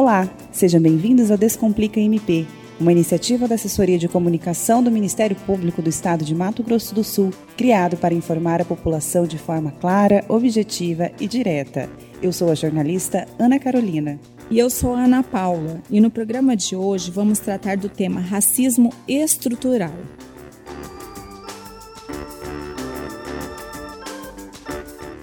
Olá, sejam bem-vindos ao Descomplica MP, uma iniciativa da Assessoria de Comunicação do Ministério Público do Estado de Mato Grosso do Sul, criado para informar a população de forma clara, objetiva e direta. Eu sou a jornalista Ana Carolina. E eu sou a Ana Paula, e no programa de hoje vamos tratar do tema racismo estrutural.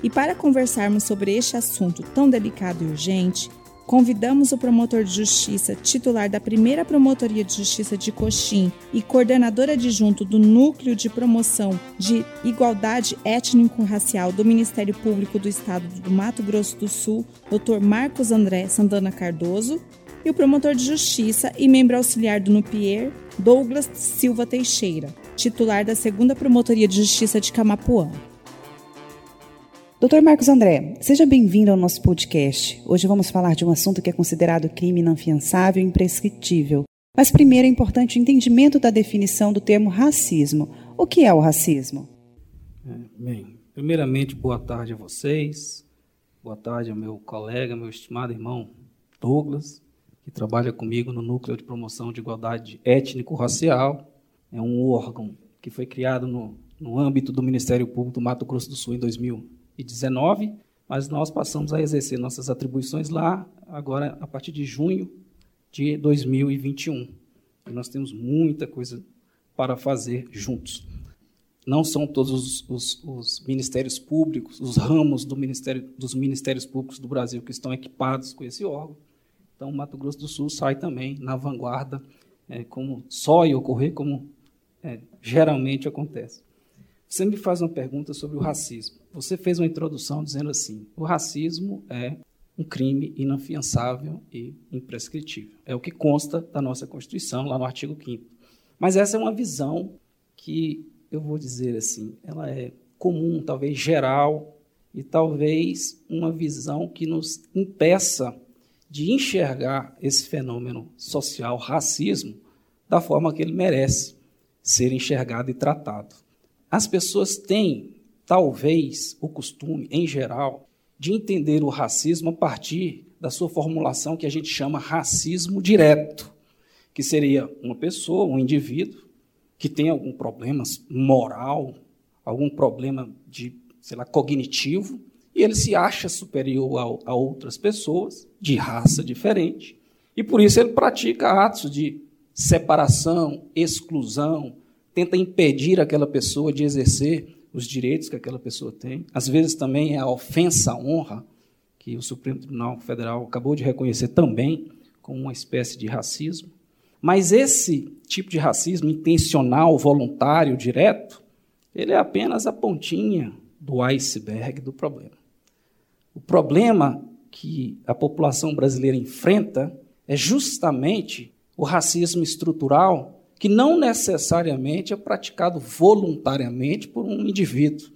E para conversarmos sobre este assunto tão delicado e urgente, convidamos o promotor de justiça, titular da primeira Promotoria de Justiça de Coxim e coordenador adjunto do Núcleo de Promoção de Igualdade Étnico-Racial do Ministério Público do Estado do Mato Grosso do Sul, Dr. Marcos André Santana Cardoso, e o promotor de justiça e membro auxiliar do NUPIER, Douglas Silva Teixeira, titular da segunda Promotoria de Justiça de Camapuã. Doutor Marcos André, seja bem-vindo ao nosso podcast. Hoje vamos falar de um assunto que é considerado crime inafiançável e imprescritível. Mas primeiro é importante o entendimento da definição do termo racismo. O que é o racismo? É, bem, primeiramente, boa tarde a vocês. Boa tarde ao meu colega, meu estimado irmão Douglas, que trabalha comigo no Núcleo de Promoção de Igualdade Étnico-Racial. É um órgão que foi criado no, no âmbito do Ministério Público do Mato Grosso do Sul em 2000 2019, mas nós passamos a exercer nossas atribuições lá agora a partir de junho de 2021. E nós temos muita coisa para fazer juntos. Não são todos os, os, os ministérios públicos, os ramos do ministério, dos ministérios públicos do Brasil que estão equipados com esse órgão. Então, Mato Grosso do Sul sai também na vanguarda, é, como só ocorrer, como é, geralmente acontece. Você me faz uma pergunta sobre o racismo. Você fez uma introdução dizendo assim: o racismo é um crime inafiançável e imprescritível. É o que consta da nossa Constituição, lá no artigo 5. Mas essa é uma visão que, eu vou dizer assim, ela é comum, talvez geral, e talvez uma visão que nos impeça de enxergar esse fenômeno social, racismo, da forma que ele merece ser enxergado e tratado. As pessoas têm, talvez, o costume, em geral, de entender o racismo a partir da sua formulação que a gente chama racismo direto, que seria uma pessoa, um indivíduo, que tem algum problema moral, algum problema de, sei lá, cognitivo, e ele se acha superior a, a outras pessoas de raça diferente, e por isso ele pratica atos de separação, exclusão, tenta impedir aquela pessoa de exercer os direitos que aquela pessoa tem. Às vezes também é a ofensa à honra, que o Supremo Tribunal Federal acabou de reconhecer também como uma espécie de racismo. Mas esse tipo de racismo intencional, voluntário, direto, ele é apenas a pontinha do iceberg do problema. O problema que a população brasileira enfrenta é justamente o racismo estrutural que não necessariamente é praticado voluntariamente por um indivíduo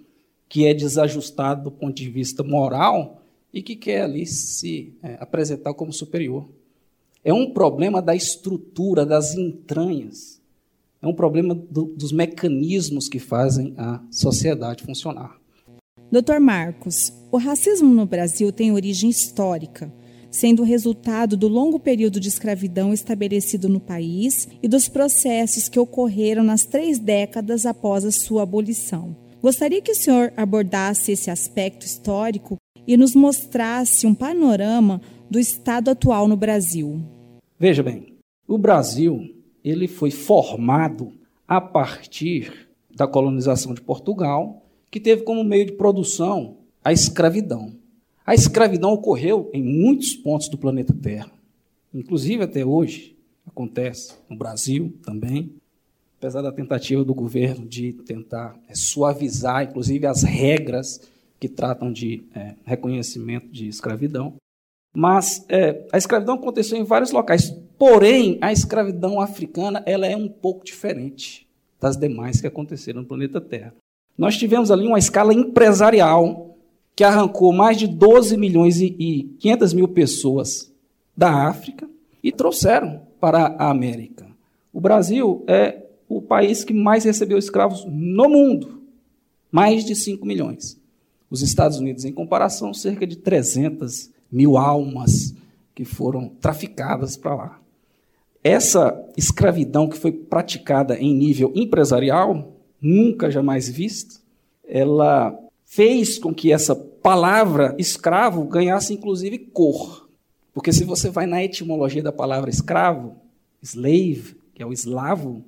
que é desajustado do ponto de vista moral e que quer ali se é, apresentar como superior. É um problema da estrutura, das entranhas. É um problema do, dos mecanismos que fazem a sociedade funcionar. Doutor Marcos, o racismo no Brasil tem origem histórica sendo resultado do longo período de escravidão estabelecido no país e dos processos que ocorreram nas três décadas após a sua abolição. Gostaria que o senhor abordasse esse aspecto histórico e nos mostrasse um panorama do estado atual no Brasil. Veja bem, o Brasil ele foi formado a partir da colonização de Portugal, que teve como meio de produção a escravidão. A escravidão ocorreu em muitos pontos do planeta Terra, inclusive até hoje acontece no Brasil também, apesar da tentativa do governo de tentar é, suavizar, inclusive, as regras que tratam de é, reconhecimento de escravidão. Mas é, a escravidão aconteceu em vários locais. Porém, a escravidão africana ela é um pouco diferente das demais que aconteceram no planeta Terra. Nós tivemos ali uma escala empresarial que arrancou mais de 12 milhões e 500 mil pessoas da África e trouxeram para a América. O Brasil é o país que mais recebeu escravos no mundo, mais de 5 milhões. Os Estados Unidos, em comparação, cerca de 300 mil almas que foram traficadas para lá. Essa escravidão que foi praticada em nível empresarial, nunca jamais vista, ela fez com que essa palavra escravo ganhasse inclusive cor. Porque se você vai na etimologia da palavra escravo, slave, que é o eslavo,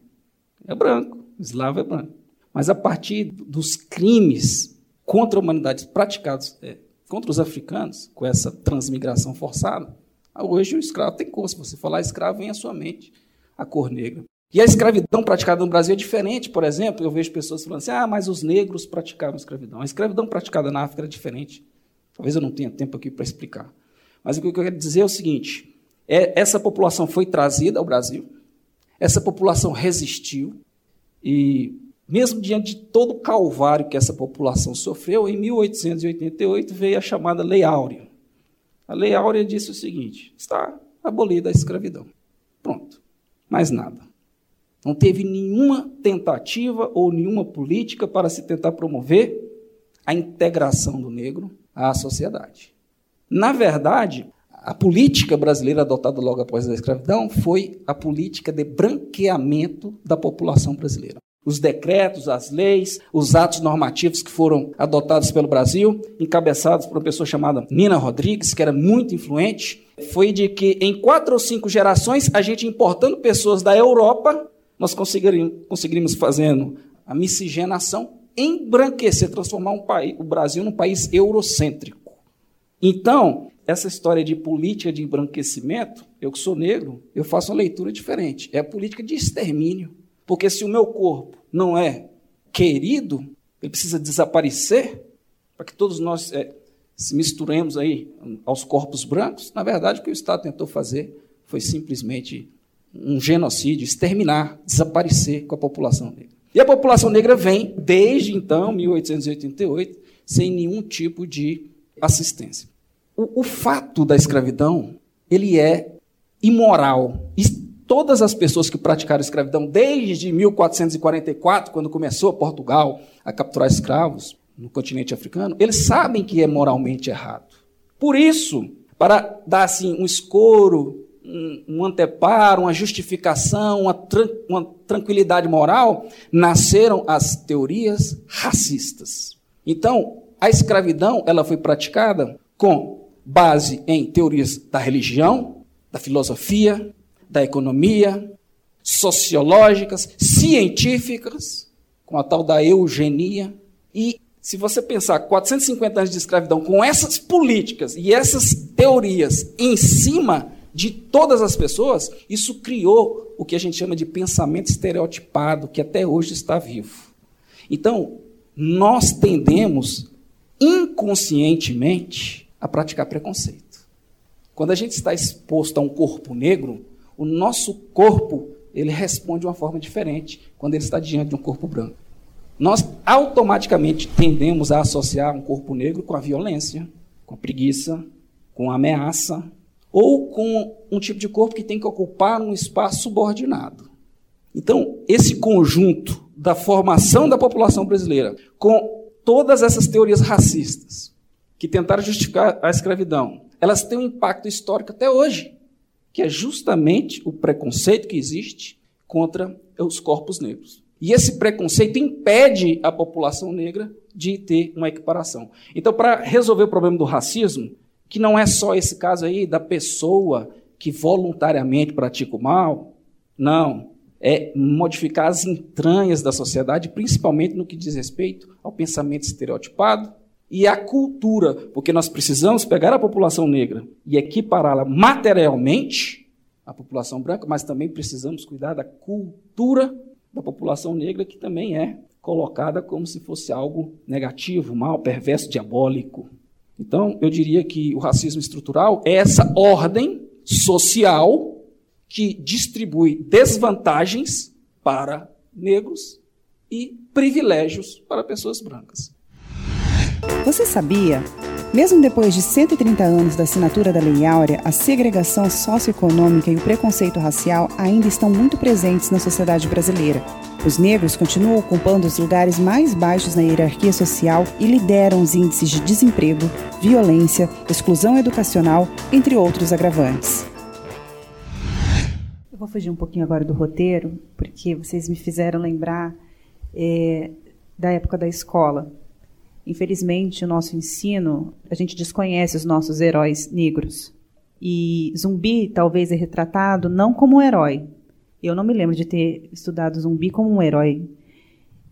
é branco, eslavo é branco. Mas a partir dos crimes contra a humanidade praticados é, contra os africanos, com essa transmigração forçada, hoje o escravo tem cor. Se você falar escravo, vem à sua mente a cor negra. E a escravidão praticada no Brasil é diferente. Por exemplo, eu vejo pessoas falando assim: ah, mas os negros praticavam escravidão. A escravidão praticada na África era diferente. Talvez eu não tenha tempo aqui para explicar. Mas o que eu quero dizer é o seguinte: é, essa população foi trazida ao Brasil, essa população resistiu, e mesmo diante de todo o calvário que essa população sofreu, em 1888 veio a chamada Lei Áurea. A Lei Áurea disse o seguinte: está abolida a escravidão. Pronto. Mais nada. Não teve nenhuma tentativa ou nenhuma política para se tentar promover a integração do negro à sociedade. Na verdade, a política brasileira adotada logo após a escravidão foi a política de branqueamento da população brasileira. Os decretos, as leis, os atos normativos que foram adotados pelo Brasil, encabeçados por uma pessoa chamada Nina Rodrigues, que era muito influente, foi de que em quatro ou cinco gerações, a gente importando pessoas da Europa, nós conseguiríamos, fazendo a miscigenação, embranquecer, transformar um país, o Brasil num país eurocêntrico. Então, essa história de política de embranquecimento, eu que sou negro, eu faço uma leitura diferente. É a política de extermínio. Porque se o meu corpo não é querido, ele precisa desaparecer, para que todos nós é, se misturemos aí aos corpos brancos. Na verdade, o que o Estado tentou fazer foi simplesmente um genocídio, exterminar, desaparecer com a população negra. E a população negra vem, desde então, 1888, sem nenhum tipo de assistência. O, o fato da escravidão, ele é imoral. E todas as pessoas que praticaram escravidão desde 1444, quando começou Portugal a capturar escravos no continente africano, eles sabem que é moralmente errado. Por isso, para dar assim um escoro um, anteparo, uma justificação, uma, tran uma tranquilidade moral, nasceram as teorias racistas. Então, a escravidão ela foi praticada com base em teorias da religião, da filosofia, da economia, sociológicas, científicas, com a tal da eugenia. E se você pensar 450 anos de escravidão com essas políticas e essas teorias em cima de todas as pessoas, isso criou o que a gente chama de pensamento estereotipado, que até hoje está vivo. Então, nós tendemos inconscientemente a praticar preconceito. Quando a gente está exposto a um corpo negro, o nosso corpo ele responde de uma forma diferente quando ele está diante de um corpo branco. Nós automaticamente tendemos a associar um corpo negro com a violência, com a preguiça, com a ameaça, ou com um tipo de corpo que tem que ocupar um espaço subordinado. Então, esse conjunto da formação da população brasileira, com todas essas teorias racistas que tentaram justificar a escravidão, elas têm um impacto histórico até hoje, que é justamente o preconceito que existe contra os corpos negros. E esse preconceito impede a população negra de ter uma equiparação. Então, para resolver o problema do racismo, que não é só esse caso aí da pessoa que voluntariamente pratica o mal. Não. É modificar as entranhas da sociedade, principalmente no que diz respeito ao pensamento estereotipado e à cultura, porque nós precisamos pegar a população negra e equipará-la materialmente à população branca, mas também precisamos cuidar da cultura da população negra, que também é colocada como se fosse algo negativo, mal, perverso, diabólico. Então, eu diria que o racismo estrutural é essa ordem social que distribui desvantagens para negros e privilégios para pessoas brancas. Você sabia? Mesmo depois de 130 anos da assinatura da Lei Áurea, a segregação socioeconômica e o preconceito racial ainda estão muito presentes na sociedade brasileira. Os negros continuam ocupando os lugares mais baixos na hierarquia social e lideram os índices de desemprego, violência, exclusão educacional, entre outros agravantes. Eu vou fugir um pouquinho agora do roteiro, porque vocês me fizeram lembrar é, da época da escola. Infelizmente, o nosso ensino, a gente desconhece os nossos heróis negros. E Zumbi talvez é retratado não como um herói. Eu não me lembro de ter estudado Zumbi como um herói.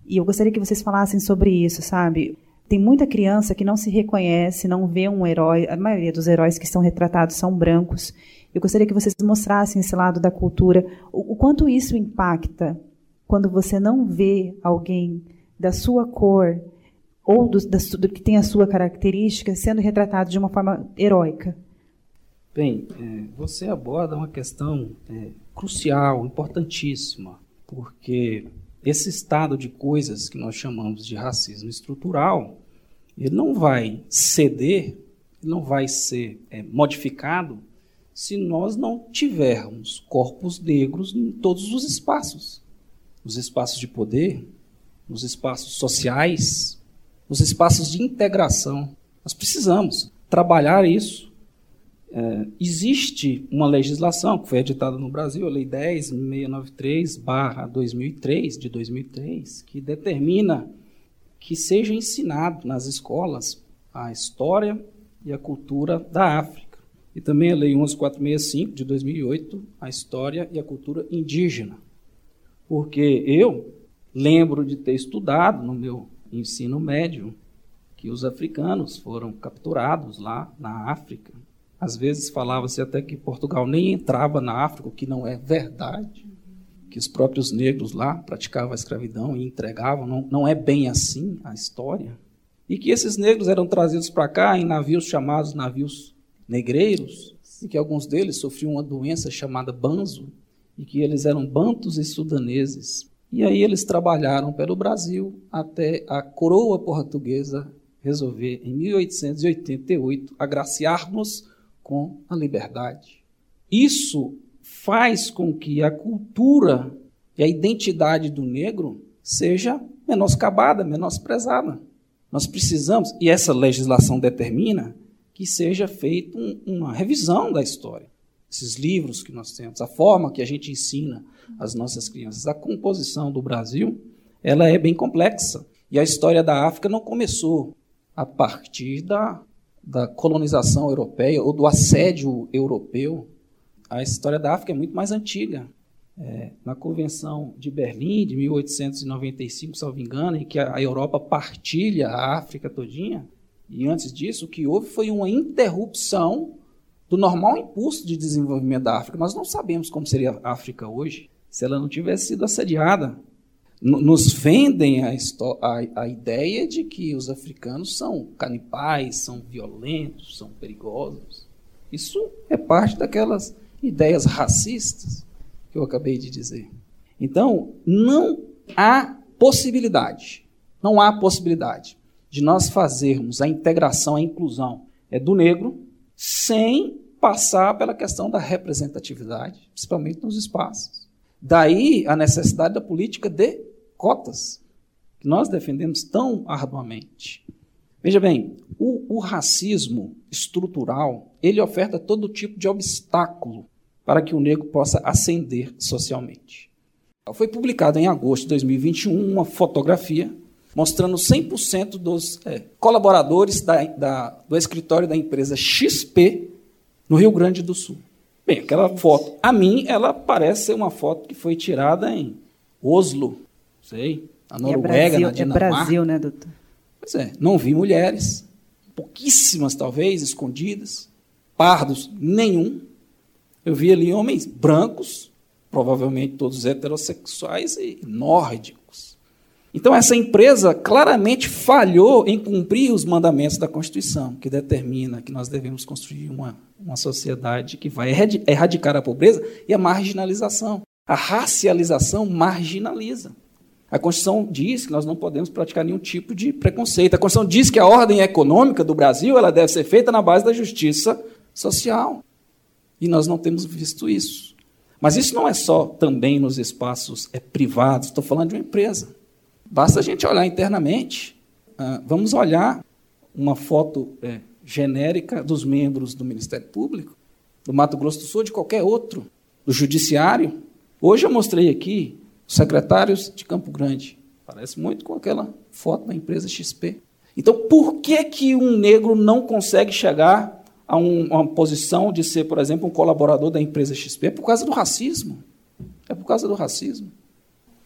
E eu gostaria que vocês falassem sobre isso, sabe? Tem muita criança que não se reconhece, não vê um herói. A maioria dos heróis que são retratados são brancos. Eu gostaria que vocês mostrassem esse lado da cultura. O, o quanto isso impacta quando você não vê alguém da sua cor ou do, do, que tem a sua característica sendo retratado de uma forma heróica? Bem, é, você aborda uma questão é, crucial, importantíssima, porque esse estado de coisas que nós chamamos de racismo estrutural, ele não vai ceder, não vai ser é, modificado se nós não tivermos corpos negros em todos os espaços, nos espaços de poder, nos espaços sociais, nos espaços de integração. Nós precisamos trabalhar isso. É, existe uma legislação que foi editada no Brasil, a Lei 10.693/2003 de 2003, que determina que seja ensinado nas escolas a história e a cultura da África. E também a Lei 11.465 de 2008, a história e a cultura indígena. Porque eu lembro de ter estudado no meu ensino médio que os africanos foram capturados lá na África. Às vezes falava-se até que Portugal nem entrava na África, o que não é verdade. Que os próprios negros lá praticavam a escravidão e entregavam. Não, não é bem assim a história. E que esses negros eram trazidos para cá em navios chamados navios negreiros, e que alguns deles sofriam uma doença chamada banzo, e que eles eram bantos e sudaneses. E aí eles trabalharam pelo Brasil até a coroa portuguesa resolver, em 1888, agraciar-nos com a liberdade. Isso faz com que a cultura e a identidade do negro seja menoscabada, menosprezada. Nós precisamos, e essa legislação determina, que seja feita um, uma revisão da história. Esses livros que nós temos, a forma que a gente ensina as nossas crianças. A composição do Brasil, ela é bem complexa. E a história da África não começou a partir da, da colonização europeia ou do assédio europeu. A história da África é muito mais antiga. É, na Convenção de Berlim, de 1895, salvo engano, em que a Europa partilha a África todinha, e antes disso, o que houve foi uma interrupção do normal impulso de desenvolvimento da África. Nós não sabemos como seria a África hoje se ela não tivesse sido assediada. Nos vendem a, a, a, ideia de que os africanos são canibais, são violentos, são perigosos. Isso é parte daquelas ideias racistas que eu acabei de dizer. Então, não há possibilidade, não há possibilidade de nós fazermos a integração, a inclusão é do negro, sem passar pela questão da representatividade, principalmente nos espaços. Daí a necessidade da política de cotas, que nós defendemos tão arduamente. Veja bem, o, o racismo estrutural, ele oferta todo tipo de obstáculo para que o negro possa ascender socialmente. Foi publicado em agosto de 2021 uma fotografia mostrando 100% dos é, colaboradores da, da, do escritório da empresa XP no Rio Grande do Sul. Bem, aquela foto, a mim, ela parece ser uma foto que foi tirada em Oslo, sei, na Noruega, é Brasil, na Dinamarca. É Brasil, né, doutor? Pois é, não vi mulheres, pouquíssimas talvez, escondidas, pardos, nenhum. Eu vi ali homens brancos, provavelmente todos heterossexuais e nórdicos. Então, essa empresa claramente falhou em cumprir os mandamentos da Constituição, que determina que nós devemos construir uma uma sociedade que vai erradicar a pobreza e a marginalização. A racialização marginaliza. A Constituição diz que nós não podemos praticar nenhum tipo de preconceito. A Constituição diz que a ordem econômica do Brasil ela deve ser feita na base da justiça social. E nós não temos visto isso. Mas isso não é só também nos espaços é, privados, estou falando de uma empresa. Basta a gente olhar internamente. Ah, vamos olhar uma foto é, genérica dos membros do Ministério Público, do Mato Grosso do Sul, de qualquer outro, do Judiciário. Hoje eu mostrei aqui os secretários de Campo Grande. Parece muito com aquela foto da empresa XP. Então, por que, que um negro não consegue chegar a um, uma posição de ser, por exemplo, um colaborador da empresa XP? É por causa do racismo. É por causa do racismo.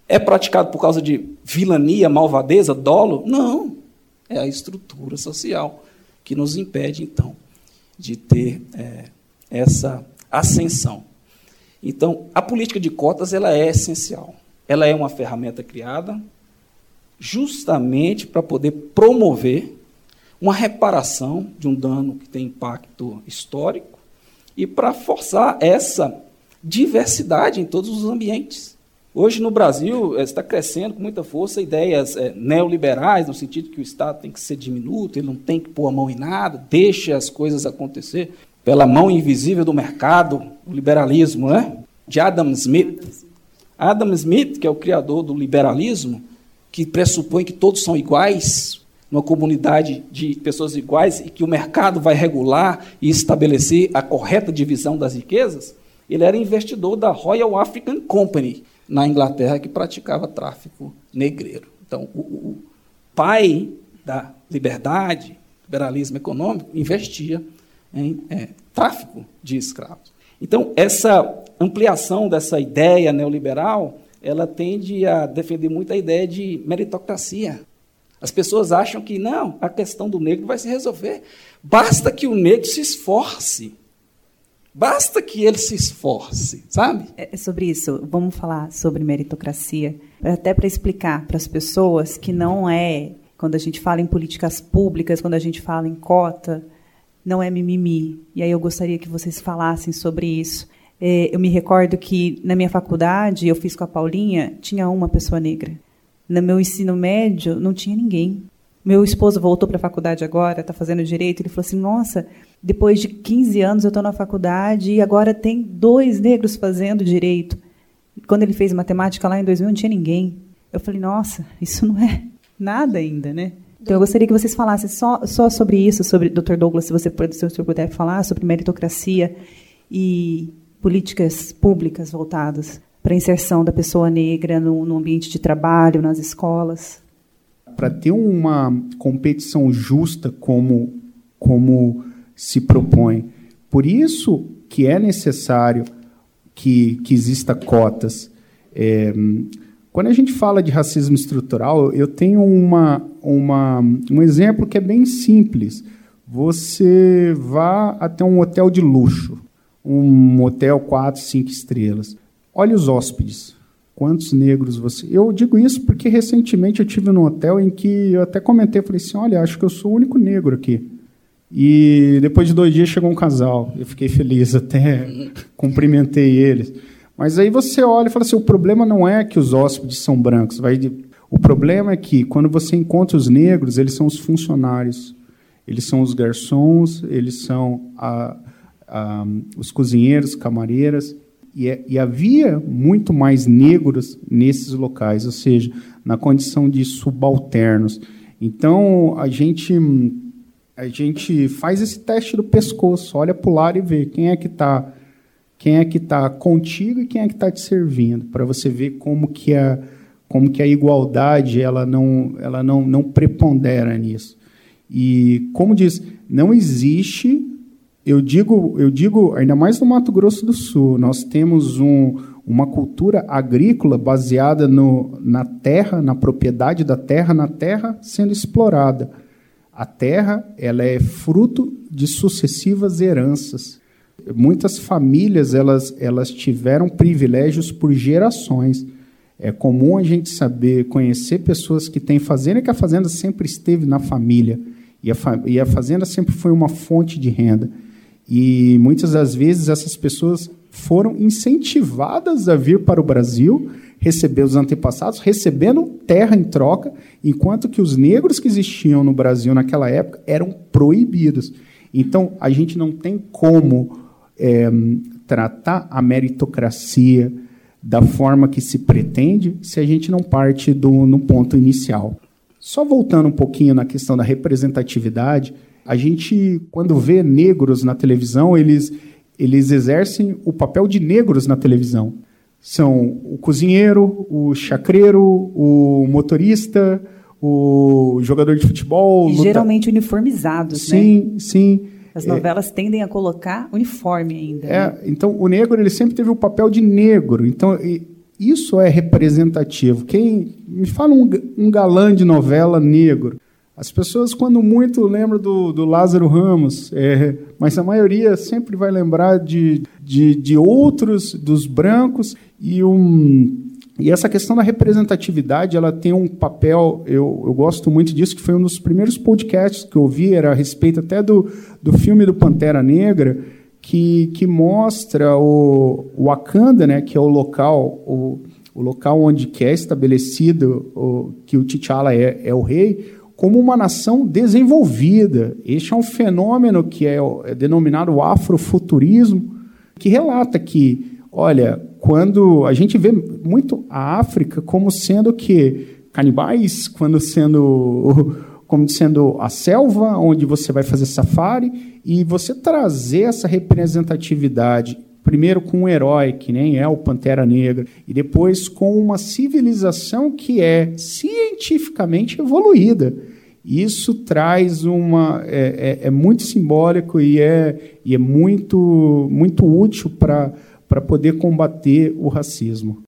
É praticado por causa de vilania, malvadeza, dolo? Não. É a estrutura social que nos impede, então, de ter é, essa ascensão. Então, a política de cotas ela é essencial. Ela é uma ferramenta criada justamente para poder promover uma reparação de um dano que tem impacto histórico e para forçar essa diversidade em todos os ambientes. Hoje no Brasil eh, está crescendo com muita força ideias é, neoliberais, no sentido que o Estado tem que ser diminuto, ele não tem que pôr a mão em nada, deixe as coisas acontecer pela mão invisível do mercado, o liberalismo, né? De Adam Smith. Adam Smith, que é o criador do liberalismo, que pressupõe que todos são iguais, numa comunidade de pessoas iguais e que o mercado vai regular e estabelecer a correta divisão das riquezas, ele era investidor da Royal African Company, na Inglaterra, que praticava tráfico negreiro. Então, o, o pai da liberdade, liberalismo econômico, investia em é, tráfico de escravos. Então, essa ampliação dessa ideia neoliberal, ela tende a defender muito a ideia de meritocracia. As pessoas acham que não, a questão do negro vai se resolver. Basta que o negro se esforce. Basta que ele se esforce, sabe? É, é sobre isso. Vamos falar sobre meritocracia, até para explicar para as pessoas que não é quando a gente fala em políticas públicas, quando a gente fala em cota, não é mimimi. E aí eu gostaria que vocês falassem sobre isso. É, eu me recordo que na minha faculdade, eu fiz com a Paulinha, tinha uma pessoa negra. No meu ensino médio, não tinha ninguém. Meu esposo voltou para a faculdade agora, está fazendo direito. Ele falou assim: Nossa, depois de 15 anos eu estou na faculdade e agora tem dois negros fazendo direito. Quando ele fez matemática lá em 2000, não tinha ninguém. Eu falei: Nossa, isso não é nada ainda, né? Então, eu gostaria que vocês falassem só, só sobre isso, sobre Dr. Douglas, se você se você puder falar sobre meritocracia e políticas públicas voltadas para a inserção da pessoa negra no, no ambiente de trabalho, nas escolas. Para ter uma competição justa como, como se propõe. Por isso que é necessário que, que exista cotas. É, quando a gente fala de racismo estrutural, eu tenho uma, uma, um exemplo que é bem simples. Você vá até um hotel de luxo, um hotel quatro, cinco estrelas. Olhe os hóspedes. Quantos negros você. Eu digo isso porque recentemente eu tive num hotel em que eu até comentei, falei assim, olha, acho que eu sou o único negro aqui. E depois de dois dias chegou um casal. Eu fiquei feliz, até cumprimentei eles. Mas aí você olha e fala assim: o problema não é que os hóspedes são brancos. Vai de... O problema é que, quando você encontra os negros, eles são os funcionários, eles são os garçons, eles são a, a, os cozinheiros, camareiras. E, é, e, havia muito mais negros nesses locais, ou seja, na condição de subalternos. Então, a gente, a gente faz esse teste do pescoço, olha para o lado e vê quem é que está quem é que está contigo e quem é que está te servindo, para você ver como que a, como que a igualdade ela não, ela não, não prepondera nisso. E, como diz, não existe, eu digo, eu digo, ainda mais no Mato Grosso do Sul, nós temos um, uma cultura agrícola baseada no, na terra, na propriedade da terra, na terra sendo explorada. A terra ela é fruto de sucessivas heranças. Muitas famílias elas, elas tiveram privilégios por gerações. É comum a gente saber, conhecer pessoas que têm fazenda, que a fazenda sempre esteve na família. E a, e a fazenda sempre foi uma fonte de renda. E muitas das vezes essas pessoas foram incentivadas a vir para o Brasil, receber os antepassados recebendo terra em troca, enquanto que os negros que existiam no Brasil naquela época eram proibidos. Então, a gente não tem como é, tratar a meritocracia da forma que se pretende se a gente não parte do no ponto inicial. Só voltando um pouquinho na questão da representatividade, a gente, quando vê negros na televisão, eles, eles exercem o papel de negros na televisão. São o cozinheiro, o chacreiro, o motorista, o jogador de futebol. E luta... geralmente uniformizados, sim, né? Sim, sim. As novelas é, tendem a colocar uniforme ainda. É, né? Então, o negro ele sempre teve o papel de negro. Então, isso é representativo. Quem me fala um, um galã de novela negro? As pessoas, quando muito, lembram do, do Lázaro Ramos, é, mas a maioria sempre vai lembrar de, de, de outros, dos brancos, e, um, e essa questão da representatividade ela tem um papel, eu, eu gosto muito disso, que foi um dos primeiros podcasts que eu ouvi, era a respeito até do, do filme do Pantera Negra, que, que mostra o, o Wakanda, né, que é o local, o, o local onde é estabelecido o, que o T'Challa é, é o rei, como uma nação desenvolvida. Este é um fenômeno que é, é denominado afrofuturismo, que relata que, olha, quando a gente vê muito a África como sendo que canibais, quando sendo como sendo a selva onde você vai fazer safari e você trazer essa representatividade primeiro com um herói que nem é o Pantera Negra e depois com uma civilização que é cientificamente evoluída. Isso traz uma é, é, é muito simbólico e é, e é muito muito útil para poder combater o racismo.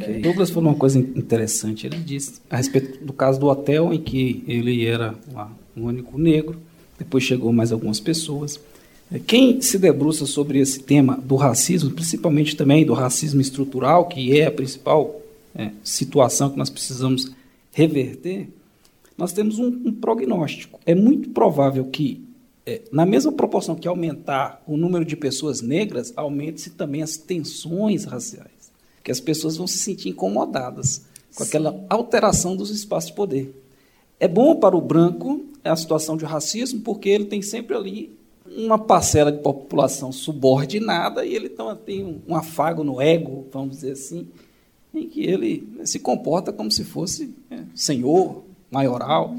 Okay. Douglas falou uma coisa interessante. Ele disse a respeito do caso do hotel em que ele era um único negro depois chegou mais algumas pessoas. É, quem se debruça sobre esse tema do racismo, principalmente também do racismo estrutural, que é a principal é, situação que nós precisamos reverter, nós temos um, um prognóstico. É muito provável que, é, na mesma proporção que aumentar o número de pessoas negras, aumente-se também as tensões raciais. Que as pessoas vão se sentir incomodadas com aquela alteração dos espaços de poder. É bom para o branco a situação de racismo, porque ele tem sempre ali uma parcela de população subordinada e ele tem um, um afago no ego, vamos dizer assim, em que ele se comporta como se fosse é, senhor, maioral.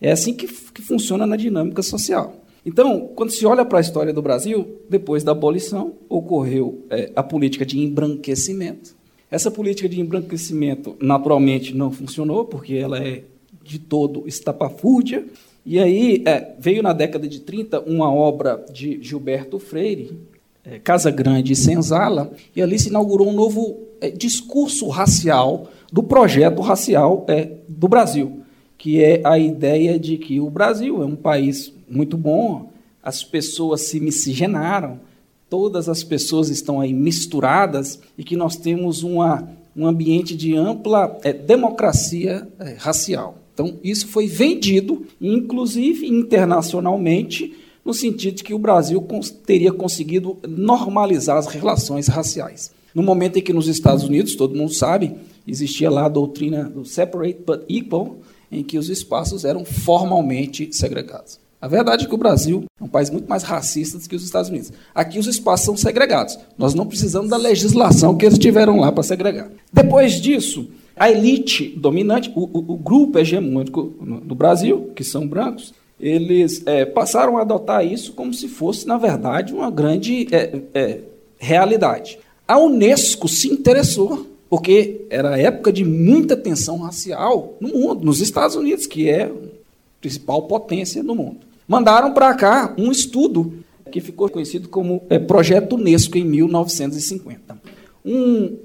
É assim que, que funciona na dinâmica social. Então, quando se olha para a história do Brasil, depois da abolição, ocorreu é, a política de embranquecimento. Essa política de embranquecimento, naturalmente, não funcionou, porque ela é de todo estapafúrdia. E aí é, veio na década de 30 uma obra de Gilberto Freire, é, Casa Grande e Senzala, e ali se inaugurou um novo é, discurso racial do projeto racial é, do Brasil, que é a ideia de que o Brasil é um país muito bom, as pessoas se miscigenaram, todas as pessoas estão aí misturadas e que nós temos uma, um ambiente de ampla é, democracia é, racial. Então, isso foi vendido, inclusive internacionalmente, no sentido de que o Brasil teria conseguido normalizar as relações raciais. No momento em que nos Estados Unidos, todo mundo sabe, existia lá a doutrina do separate but equal, em que os espaços eram formalmente segregados. A verdade é que o Brasil é um país muito mais racista do que os Estados Unidos. Aqui os espaços são segregados. Nós não precisamos da legislação que eles tiveram lá para segregar. Depois disso, a elite dominante, o, o, o grupo hegemônico do Brasil, que são brancos, eles é, passaram a adotar isso como se fosse, na verdade, uma grande é, é, realidade. A Unesco se interessou, porque era época de muita tensão racial no mundo, nos Estados Unidos, que é a principal potência no mundo. Mandaram para cá um estudo que ficou conhecido como é, Projeto Unesco em 1950. Um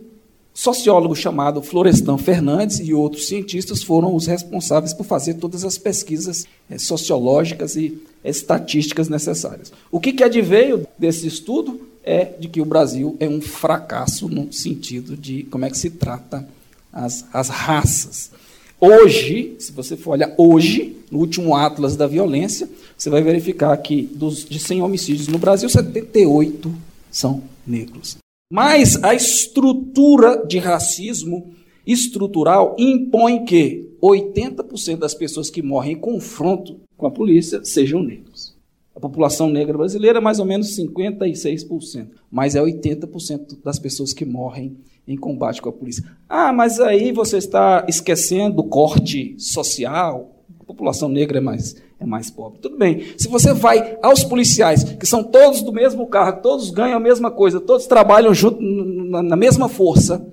sociólogo chamado Florestan Fernandes e outros cientistas foram os responsáveis por fazer todas as pesquisas é, sociológicas e estatísticas necessárias. O que, que adveio desse estudo é de que o Brasil é um fracasso no sentido de como é que se trata as, as raças. Hoje, se você for olhar hoje, no último Atlas da Violência, você vai verificar que dos, de 100 homicídios no Brasil, 78 são negros. Mas a estrutura de racismo estrutural impõe que 80% das pessoas que morrem em confronto com a polícia sejam negros. A população negra brasileira é mais ou menos 56%, mas é 80% das pessoas que morrem em combate com a polícia. Ah, mas aí você está esquecendo o corte social. A população negra é mais, é mais pobre. Tudo bem. Se você vai aos policiais, que são todos do mesmo cargo, todos ganham a mesma coisa, todos trabalham junto na, mesma força,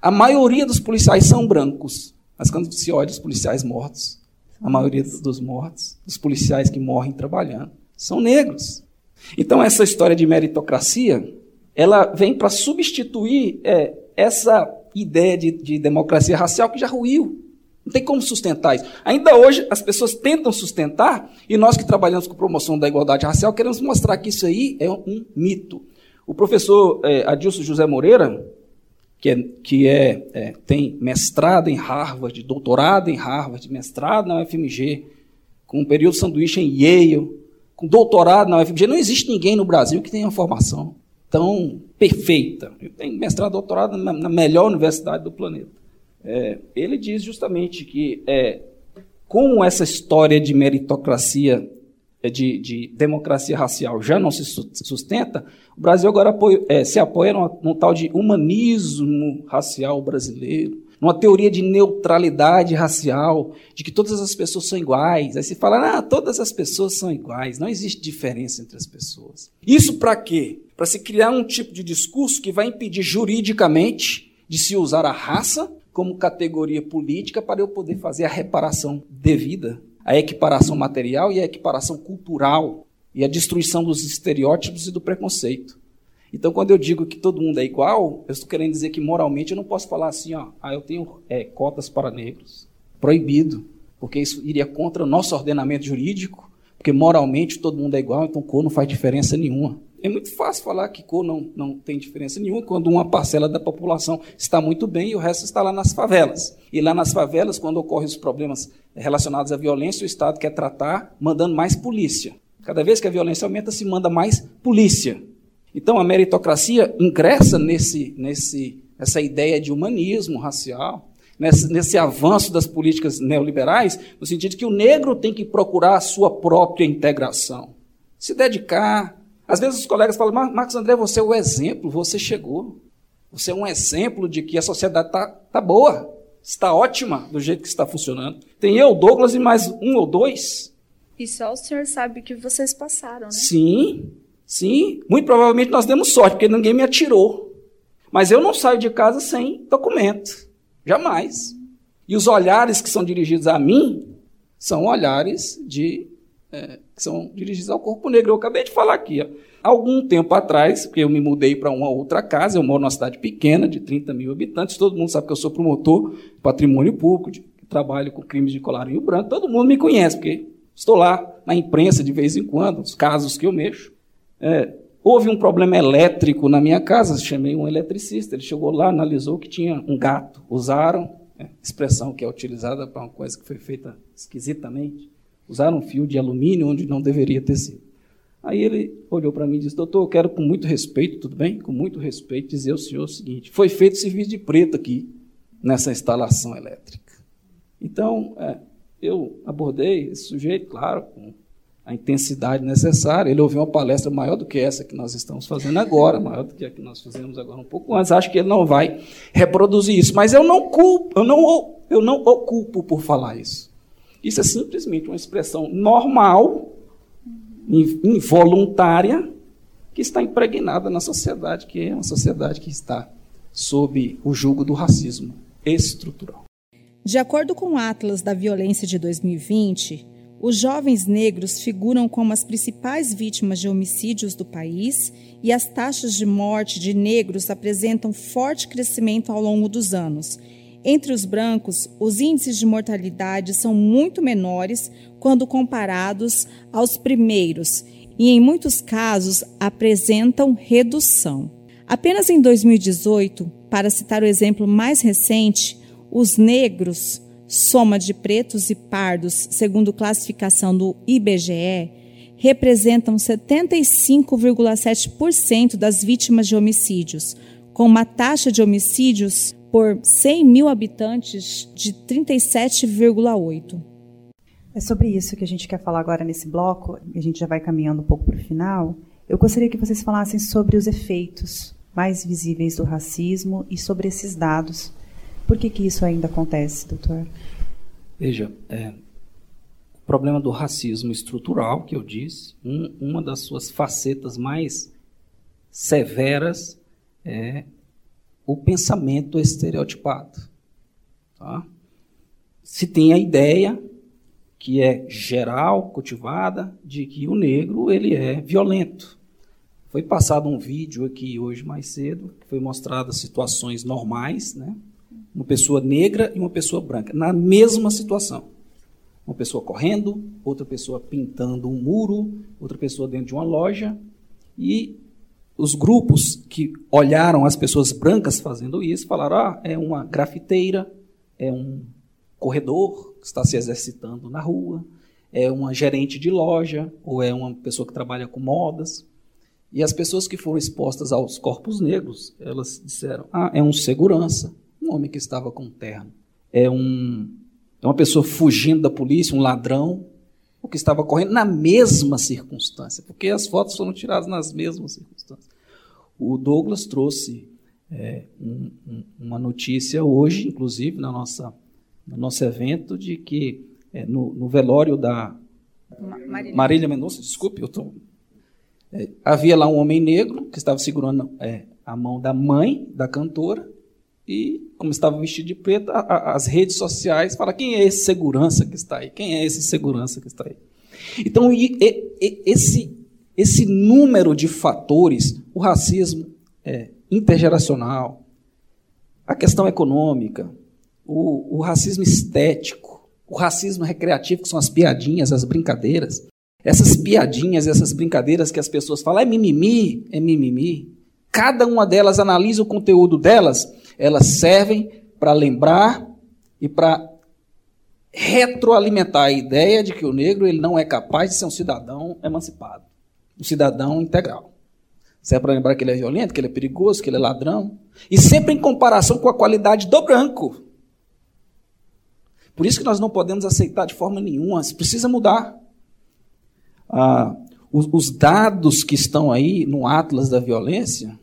a maioria dos policiais são brancos. Mas quando se olha os policiais mortos, a maioria dos mortos, dos policiais que morrem trabalhando, são negros. Então essa história de meritocracia, ela vem para substituir é, essa ideia de, de democracia racial que já ruiu. Não tem como sustentar isso. Ainda hoje, as pessoas tentam sustentar, e nós que trabalhamos com promoção da igualdade racial queremos mostrar que isso aí é um mito. O professor é, Adilson José Moreira, que, é, que é, é, tem mestrado em Harvard, doutorado em Harvard, mestrado na UFMG, com um período sanduíche em Yale, com doutorado na UFMG. Não existe ninguém no Brasil que tenha uma formação tão perfeita. Ele tem mestrado, doutorado na, na melhor universidade do planeta. É, ele diz justamente que é, como essa história de meritocracia é, de, de, democracia racial já não se sustenta, o Brasil agora apoia, é, se apoia num, num, tal de humanismo racial brasileiro, numa teoria de neutralidade racial, de que todas as pessoas são iguais. Aí se fala, ah, todas as pessoas são iguais, não existe diferença entre as pessoas. Isso para quê? Para se criar um tipo de discurso que vai impedir juridicamente de se usar a raça como categoria política para eu poder fazer a reparação devida a equiparação material e a equiparação cultural e a destruição dos estereótipos e do preconceito. Então, quando eu digo que todo mundo é igual, eu estou querendo dizer que moralmente eu não posso falar assim, ó, ah, eu tenho é, cotas para negros. Proibido, porque isso iria contra o nosso ordenamento jurídico, porque moralmente todo mundo é igual, então cor não faz diferença nenhuma. É muito fácil falar que cor não, não tem diferença nenhuma quando uma parcela da população está muito bem e o resto está lá nas favelas. E lá nas favelas, quando ocorrem os problemas relacionados à violência, o Estado quer tratar mandando mais polícia. Cada vez que a violência aumenta, se manda mais polícia. Então a meritocracia ingressa nesse, nesse, essa ideia de humanismo racial, nesse, nesse avanço das políticas neoliberais, no sentido de que o negro tem que procurar a sua própria integração, se dedicar, às vezes os colegas falam, Marcos André, você é o exemplo, você chegou. Você é um exemplo de que a sociedade está tá boa, está ótima do jeito que está funcionando. Tem eu, Douglas e mais um ou dois. E só o senhor sabe que vocês passaram, né? Sim, sim. Muito provavelmente nós demos sorte, porque ninguém me atirou. Mas eu não saio de casa sem documento. Jamais. E os olhares que são dirigidos a mim são olhares de é, que são dirigidos ao corpo negro. Eu acabei de falar aqui. Ó. Algum tempo atrás, porque eu me mudei para uma outra casa, eu moro numa cidade pequena, de 30 mil habitantes, todo mundo sabe que eu sou promotor patrimônio público, de, trabalho com crimes de colarinho branco, todo mundo me conhece, porque estou lá na imprensa de vez em quando, os casos que eu mexo. É, houve um problema elétrico na minha casa, chamei um eletricista, ele chegou lá, analisou que tinha um gato, usaram, é, expressão que é utilizada para uma coisa que foi feita esquisitamente, Usaram um fio de alumínio onde não deveria ter sido. Aí ele olhou para mim e disse: Doutor, eu quero com muito respeito, tudo bem? Com muito respeito, dizer ao senhor o seguinte: foi feito serviço de preto aqui, nessa instalação elétrica. Então, é, eu abordei esse sujeito, claro, com a intensidade necessária. Ele ouviu uma palestra maior do que essa que nós estamos fazendo agora, maior do que a que nós fizemos agora um pouco antes. Acho que ele não vai reproduzir isso. Mas eu não culpo, eu não, eu não o culpo por falar isso. Isso é simplesmente uma expressão normal, involuntária, que está impregnada na sociedade, que é uma sociedade que está sob o jugo do racismo estrutural. De acordo com o Atlas da Violência de 2020, os jovens negros figuram como as principais vítimas de homicídios do país e as taxas de morte de negros apresentam forte crescimento ao longo dos anos, entre os brancos, os índices de mortalidade são muito menores quando comparados aos primeiros e, em muitos casos, apresentam redução. Apenas em 2018, para citar o exemplo mais recente, os negros, soma de pretos e pardos, segundo classificação do IBGE, representam 75,7% das vítimas de homicídios, com uma taxa de homicídios por 100 mil habitantes de 37,8. É sobre isso que a gente quer falar agora nesse bloco, e a gente já vai caminhando um pouco para o final. Eu gostaria que vocês falassem sobre os efeitos mais visíveis do racismo e sobre esses dados. Por que, que isso ainda acontece, doutor? Veja, é, o problema do racismo estrutural, que eu disse, um, uma das suas facetas mais severas é o pensamento estereotipado. Tá? Se tem a ideia que é geral, cultivada, de que o negro ele é violento. Foi passado um vídeo aqui hoje mais cedo, que foi mostrado situações normais, né? Uma pessoa negra e uma pessoa branca, na mesma situação. Uma pessoa correndo, outra pessoa pintando um muro, outra pessoa dentro de uma loja, e os grupos que olharam as pessoas brancas fazendo isso falaram: ah, é uma grafiteira, é um corredor que está se exercitando na rua, é uma gerente de loja ou é uma pessoa que trabalha com modas. E as pessoas que foram expostas aos corpos negros, elas disseram: ah, é um segurança, um homem que estava com terno, é um é uma pessoa fugindo da polícia, um ladrão, o que estava correndo na mesma circunstância, porque as fotos foram tiradas nas mesmas circunstâncias. O Douglas trouxe é, um, um, uma notícia hoje, inclusive na nossa no nosso evento de que é, no, no, velório da Marília, Marília Mendonça, desculpe, eu tô, é, havia lá um homem negro que estava segurando é, a mão da mãe da cantora e, como estava vestido de preto, a, a, as redes sociais falam quem é esse segurança que está aí? Quem é esse segurança que está aí? Então, e, e, esse, esse número de fatores, o racismo é, intergeracional, a questão econômica, o, o racismo estético, o racismo recreativo, que são as piadinhas, as brincadeiras. Essas piadinhas, essas brincadeiras que as pessoas falam, é mimimi, é mimimi. Cada uma delas analisa o conteúdo delas, elas servem para lembrar e para retroalimentar a ideia de que o negro ele não é capaz de ser um cidadão emancipado, um cidadão integral. Serve é para lembrar que ele é violento, que ele é perigoso, que ele é ladrão. E sempre em comparação com a qualidade do branco. Por isso que nós não podemos aceitar de forma nenhuma, isso precisa mudar. Ah, os, os dados que estão aí no Atlas da Violência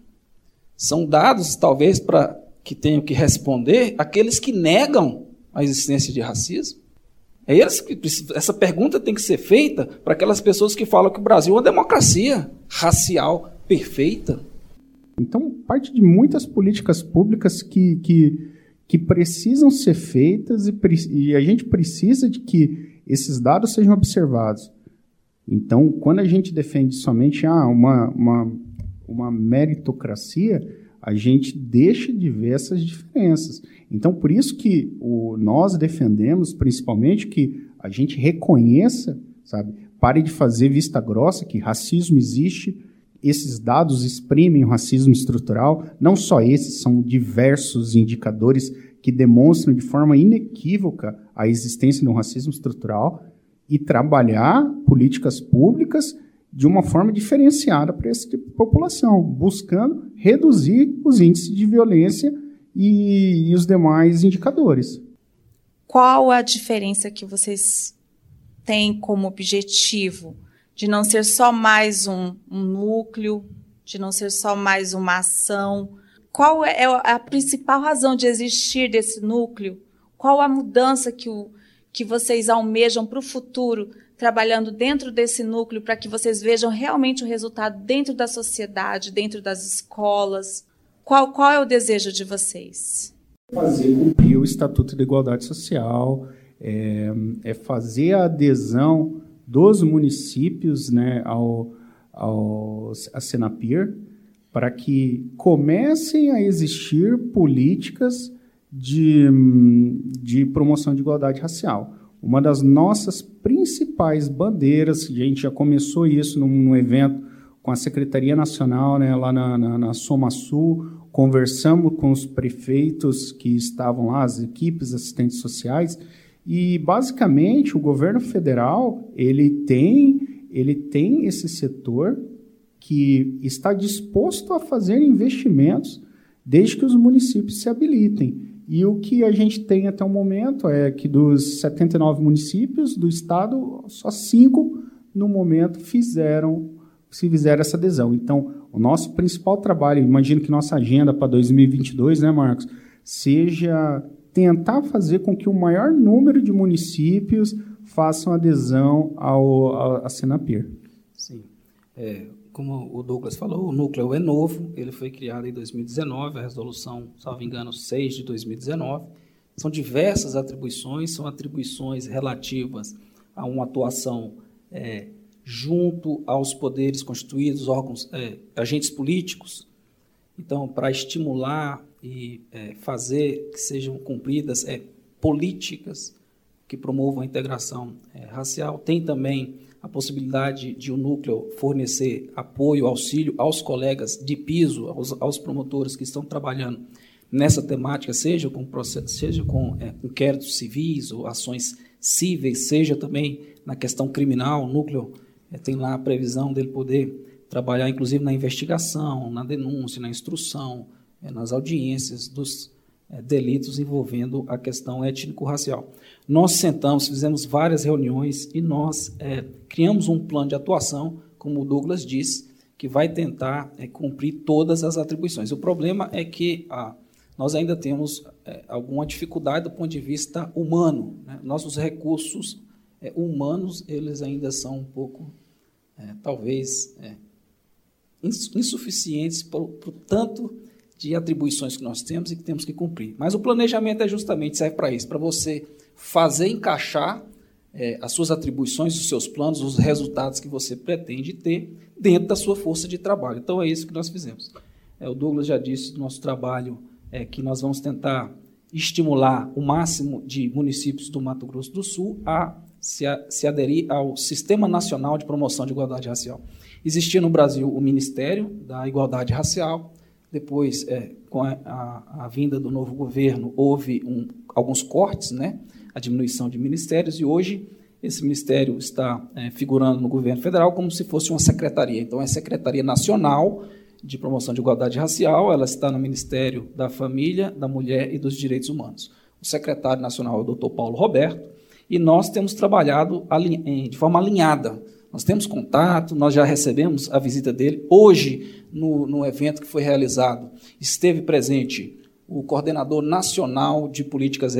são dados, talvez, para que tenham que responder aqueles que negam a existência de racismo. É eles que, essa pergunta tem que ser feita para aquelas pessoas que falam que o Brasil é uma democracia racial perfeita. Então, parte de muitas políticas públicas que, que que precisam ser feitas e, e a gente precisa de que esses dados sejam observados. Então, quando a gente defende somente ah, uma, uma, uma meritocracia, a gente deixa de ver essas diferenças. Então, por isso que o, nós defendemos, principalmente, que a gente reconheça, sabe, pare de fazer vista grossa que racismo existe, esses dados exprimem o racismo estrutural, não só esses, são diversos indicadores que demonstram de forma inequívoca a existência um racismo estrutural e trabalhar políticas públicas de uma forma diferenciada para essa tipo de população, buscando reduzir os índices de violência e, e os demais indicadores. Qual a diferença que vocês têm como objetivo? de não ser só mais um, um núcleo, de não ser só mais uma ação. Qual é a principal razão de existir desse núcleo? Qual a mudança que, o, que vocês almejam para o futuro, trabalhando dentro desse núcleo, para que vocês vejam realmente o resultado dentro da sociedade, dentro das escolas? Qual, qual é o desejo de vocês? Fazer cumprir o Estatuto de Igualdade Social, é, é fazer a adesão dos municípios né, ao, ao, a Senapir, para que comecem a existir políticas de, de promoção de igualdade racial. Uma das nossas principais bandeiras, a gente já começou isso num, num evento com a Secretaria Nacional, né, lá na, na, na conversamos com os prefeitos que estavam lá, as equipes assistentes sociais, e basicamente o governo federal ele tem ele tem esse setor que está disposto a fazer investimentos desde que os municípios se habilitem. E o que a gente tem até o momento é que dos 79 municípios do estado, só cinco no momento fizeram se fizeram essa adesão. Então, o nosso principal trabalho, imagino que nossa agenda para 2022, né, Marcos, seja tentar fazer com que o maior número de municípios façam adesão ao, à Senapir. Sim. É, como o Douglas falou, o núcleo é novo, ele foi criado em 2019, a resolução, salvo engano, 6 de 2019. São diversas atribuições, são atribuições relativas a uma atuação é, junto aos poderes constituídos, órgãos, é, agentes políticos. Então, para estimular e é, fazer que sejam cumpridas é, políticas que promovam a integração é, racial. Tem também a possibilidade de o núcleo fornecer apoio, auxílio aos colegas de piso, aos, aos promotores que estão trabalhando nessa temática, seja com, seja com é, inquéritos civis ou ações cíveis, seja também na questão criminal, o núcleo é, tem lá a previsão dele poder trabalhar, inclusive, na investigação, na denúncia, na instrução, é, nas audiências dos delitos envolvendo a questão étnico-racial. Nós sentamos, fizemos várias reuniões e nós é, criamos um plano de atuação, como o Douglas disse, que vai tentar é, cumprir todas as atribuições. O problema é que ah, nós ainda temos é, alguma dificuldade do ponto de vista humano. Né? Nossos recursos é, humanos eles ainda são um pouco, é, talvez, é, insuficientes por, por, tanto de atribuições que nós temos e que temos que cumprir. Mas o planejamento é justamente serve para isso, para você fazer encaixar é, as suas atribuições, os seus planos, os resultados que você pretende ter dentro da sua força de trabalho. Então é isso que nós fizemos. É, o Douglas já disse do nosso trabalho é que nós vamos tentar estimular o máximo de municípios do Mato Grosso do Sul a se, a, se aderir ao Sistema Nacional de Promoção de Igualdade Racial. Existia no Brasil o Ministério da Igualdade Racial, depois, é, com a, a, a, vinda do novo governo, houve um, alguns cortes, né, a diminuição de ministérios, e hoje esse ministério está é, figurando no governo federal como se fosse uma secretaria. Então, é a Secretaria Nacional de Promoção de Igualdade Racial, ela está no Ministério da Família, da Mulher e dos Direitos Humanos. O secretário nacional é o doutor Paulo Roberto, e nós temos trabalhado de forma alinhada. Nós temos contato, nós já recebemos a visita dele. Hoje, no, no evento que foi realizado, esteve presente o coordenador nacional de políticas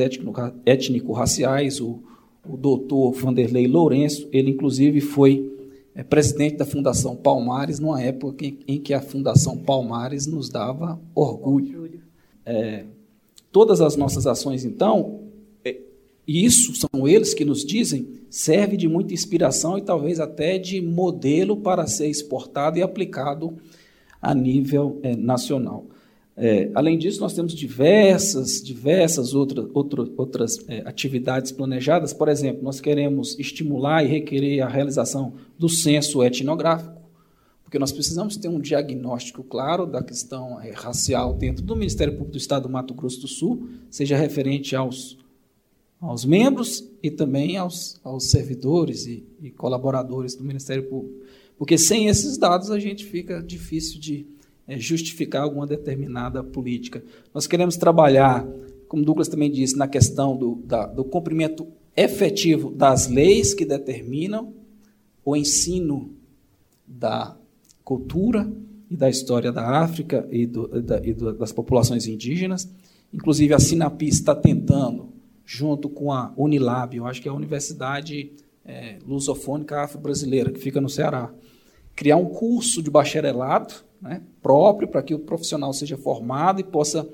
étnico-raciais, o, o doutor Vanderlei Lourenço. Ele, inclusive, foi é, presidente da Fundação Palmares, numa época em, em, que a Fundação Palmares nos dava orgulho. É, todas as nossas ações, então, e isso são eles que nos dizem, serve de muita inspiração e talvez até de modelo para ser exportado e aplicado a nível é, nacional. É, além disso, nós temos diversas, diversas outra, outra, outras é, atividades planejadas. Por exemplo, nós queremos estimular e requerer a realização do censo etnográfico, porque nós precisamos ter um diagnóstico claro da questão racial dentro do Ministério Público do Estado do Mato Grosso do Sul, seja referente aos aos membros e também aos, aos servidores e, e, colaboradores do Ministério Público. Porque sem esses dados a gente fica difícil de é, justificar alguma determinada política. Nós queremos trabalhar, como Douglas também disse, na questão do, da, do cumprimento efetivo das leis que determinam o ensino da cultura e da história da África e, do, da, e do, das populações indígenas. Inclusive, a Sinapi está tentando junto com a Unilab, eu acho que é a Universidade é, Lusofônica Afro-Brasileira, que fica no Ceará. Criar um curso de bacharelado né, próprio para que o profissional seja formado e possa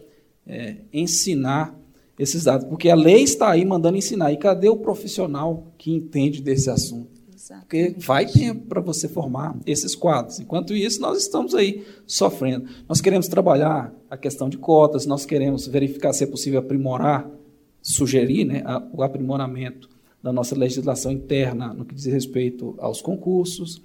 é, ensinar esses dados. Porque a lei está aí mandando ensinar. E cadê o profissional que entende desse assunto? Porque vai tempo para você formar esses quadros. Enquanto isso, nós estamos aí sofrendo. Nós queremos trabalhar a questão de cotas, nós queremos verificar se é possível aprimorar sugerir né, o aprimoramento da nossa legislação interna no que diz respeito aos concursos.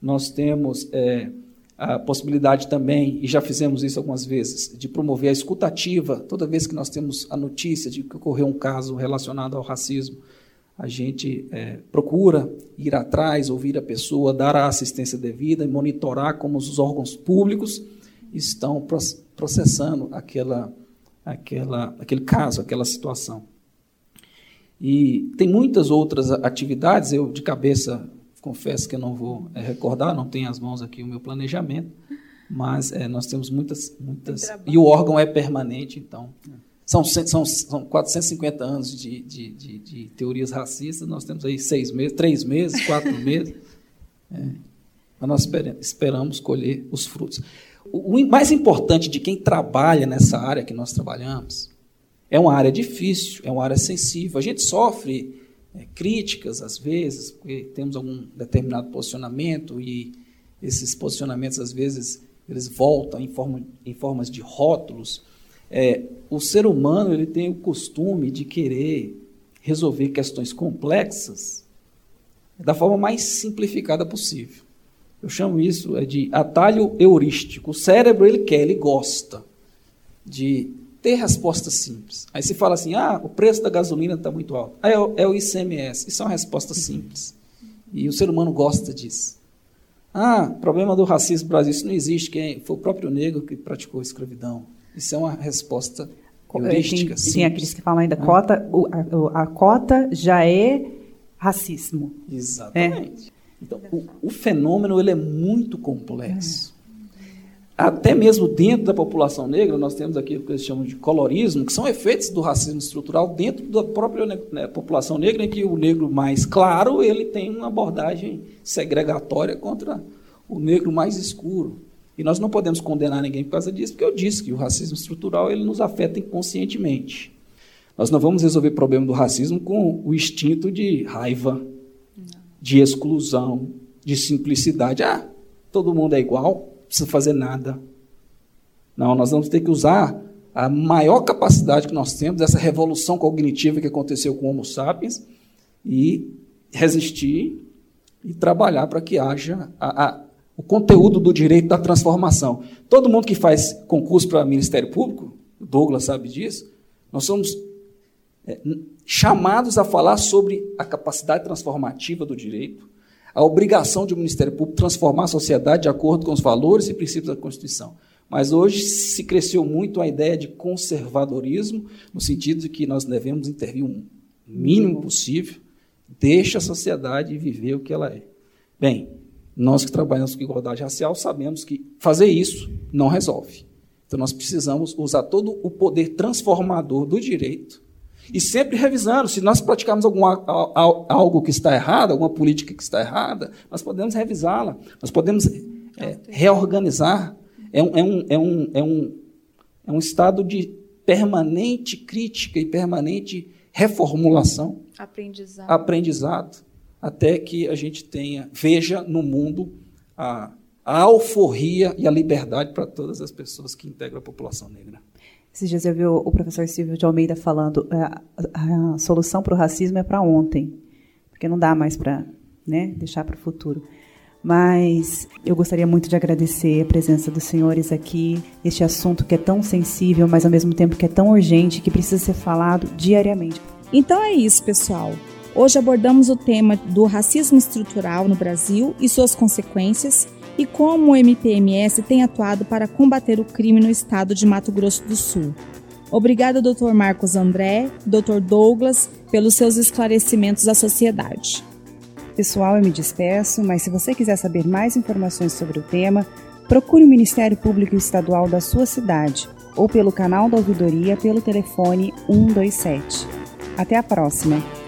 Nós temos é, a possibilidade também, e já fizemos isso algumas vezes, de promover a escutativa. Toda vez que nós temos a notícia de que ocorreu um caso relacionado ao racismo, a gente é, procura ir atrás, ouvir a pessoa, dar a assistência devida e monitorar como os órgãos públicos estão processando aquela, aquela, aquele caso, aquela situação. E tem muitas outras atividades, eu de cabeça confesso que eu não vou é, recordar, não tenho as mãos aqui o meu planejamento, mas é, nós temos muitas, muitas e o órgão é permanente, então são, são, são 450 anos de, de, de, de teorias racistas, nós temos aí seis meses, três meses, quatro meses, é, mas nós esperamos colher os frutos. O, mais importante de quem trabalha nessa área que nós trabalhamos é uma área difícil, é uma área sensível. A gente sofre é, críticas às vezes, porque temos algum determinado posicionamento e esses posicionamentos às vezes eles voltam em, forma, em formas de rótulos. É, o ser humano ele tem o costume de querer resolver questões complexas da forma mais simplificada possível. Eu chamo isso é de atalho heurístico. O cérebro ele quer, ele gosta de ter respostas simples. Aí se fala assim, ah, o preço da gasolina está muito alto. Aí é o, é o ICMS. Isso é uma resposta simples. E o ser humano gosta disso. Ah, problema do racismo no Brasil, isso não existe. Quem foi o próprio negro que praticou a escravidão. Isso é uma resposta heurística. Tem, sim, aqueles que falam ainda, ah. cota, a, a, cota já é racismo. Exatamente. É. Então, o, o, fenômeno ele é muito complexo. Até mesmo dentro da população negra, nós temos aqui o que eles chamam de colorismo, que são efeitos do racismo estrutural dentro da própria né, população negra, em que o negro mais claro ele tem uma abordagem segregatória contra o negro mais escuro. E nós não podemos condenar ninguém por causa disso, porque eu disse que o racismo estrutural ele nos afeta inconscientemente. Nós não vamos resolver o problema do racismo com o instinto de raiva, de exclusão, de simplicidade. Ah, todo mundo é igual, não precisa fazer nada. Não, nós vamos ter que usar a maior capacidade que nós temos, essa revolução cognitiva que aconteceu com o Homo sapiens, e resistir e trabalhar para que haja a, a, o conteúdo do direito da transformação. Todo mundo que faz concurso para Ministério Público, Douglas sabe disso, nós somos é, chamados a falar sobre a capacidade transformativa do direito, a obrigação de um Ministério Público transformar a sociedade de acordo com os valores e princípios da Constituição. Mas hoje se cresceu muito a ideia de conservadorismo, no sentido de que nós devemos intervir o mínimo possível, deixa a sociedade viver o que ela é. Bem, nós que trabalhamos com igualdade racial sabemos que fazer isso não resolve. Então nós precisamos usar todo o poder transformador do direito e sempre revisando. Se nós praticarmos alguma, algo que está errado, alguma política que está errada, nós podemos revisá-la, nós podemos é, reorganizar. É um, é, um, é, um, é, um, é um estado de permanente crítica e permanente reformulação. Aprendizado. Aprendizado. Até que a gente tenha, veja no mundo a, a alforria e a liberdade para todas as pessoas que integram a população negra. Esses dias eu vi o, professor Silvio de Almeida falando é, a, a, a solução para o racismo é para ontem, porque não dá mais para né, deixar para o futuro. Mas eu gostaria muito de agradecer a presença dos senhores aqui, este assunto que é tão sensível, mas ao mesmo tempo que é tão urgente, que precisa ser falado diariamente. Então é isso, pessoal. Hoje abordamos o tema do racismo estrutural no Brasil e suas consequências e como o MPMS tem atuado para combater o crime no estado de Mato Grosso do Sul. Obrigada, Dr. Marcos André, Dr. Douglas, pelos seus esclarecimentos à sociedade. Pessoal, eu me despeço, mas se você quiser saber mais informações sobre o tema, procure o Ministério Público Estadual da sua cidade ou pelo canal da ouvidoria pelo telefone 127. Até a próxima!